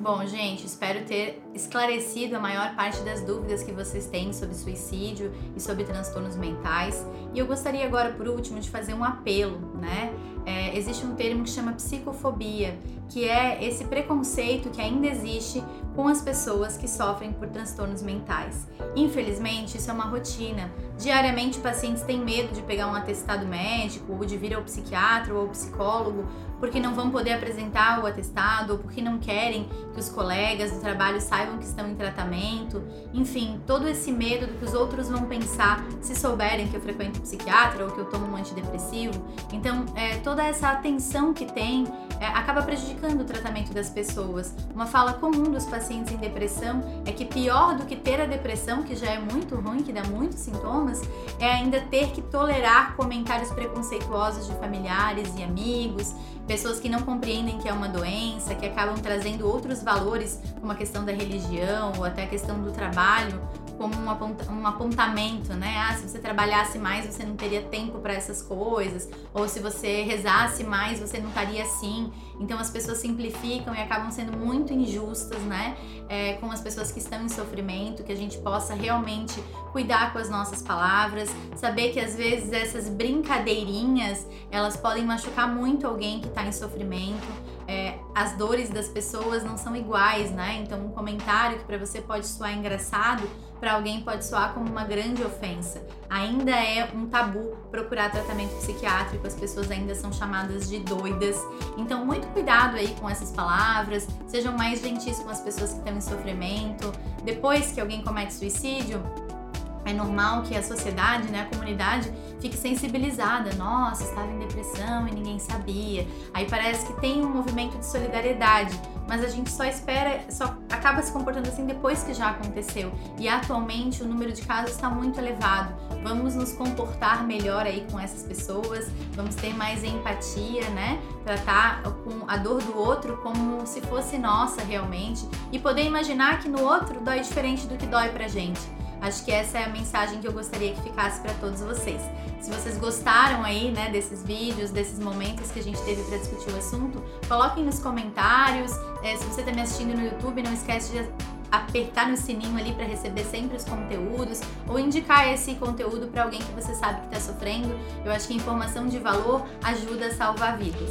Bom, gente, espero ter esclarecido a maior parte das dúvidas que vocês têm sobre suicídio e sobre transtornos mentais. E eu gostaria agora, por último, de fazer um apelo, né? É, existe um termo que chama psicofobia, que é esse preconceito que ainda existe com as pessoas que sofrem por transtornos mentais. Infelizmente, isso é uma rotina. Diariamente, pacientes têm medo de pegar um atestado médico, ou de vir ao psiquiatra ou ao psicólogo, porque não vão poder apresentar o atestado, ou porque não querem que os colegas do trabalho saibam que estão em tratamento. Enfim, todo esse medo do que os outros vão pensar se souberem que eu frequento psiquiatra ou que eu tomo um antidepressivo. Então, é, toda essa atenção que tem é, acaba prejudicando o tratamento das pessoas. Uma fala comum dos pacientes em depressão é que pior do que ter a depressão, que já é muito ruim, que dá muitos sintomas, é ainda ter que tolerar comentários preconceituosos de familiares e amigos, pessoas que não compreendem que é uma doença, que acabam trazendo outros valores, como a questão da religião ou até a questão do trabalho, como um, aponta um apontamento, né? Ah, se você trabalhasse mais, você não teria tempo para essas coisas, ou se você rezasse mais, você não estaria assim. Então as pessoas simplificam e acabam sendo muito injustas, né? É, com as pessoas que estão em sofrimento, que a gente possa realmente cuidar com as nossas palavras, saber que às vezes essas brincadeirinhas elas podem machucar muito alguém que está em sofrimento. É, as dores das pessoas não são iguais, né? Então um comentário que para você pode soar engraçado para alguém pode soar como uma grande ofensa. Ainda é um tabu procurar tratamento psiquiátrico, as pessoas ainda são chamadas de doidas. Então, muito cuidado aí com essas palavras, sejam mais gentis com as pessoas que estão em sofrimento. Depois que alguém comete suicídio, é normal que a sociedade, né, a comunidade, fique sensibilizada. Nossa, estava em depressão e ninguém sabia. Aí parece que tem um movimento de solidariedade, mas a gente só espera, só acaba se comportando assim depois que já aconteceu. E atualmente o número de casos está muito elevado. Vamos nos comportar melhor aí com essas pessoas, vamos ter mais empatia, né? Tratar com a dor do outro como se fosse nossa realmente e poder imaginar que no outro dói diferente do que dói pra gente. Acho que essa é a mensagem que eu gostaria que ficasse para todos vocês. Se vocês gostaram aí, né, desses vídeos, desses momentos que a gente teve para discutir o assunto, coloquem nos comentários. É, se você está me assistindo no YouTube, não esquece de apertar no sininho ali para receber sempre os conteúdos ou indicar esse conteúdo para alguém que você sabe que está sofrendo. Eu acho que informação de valor ajuda a salvar vidas.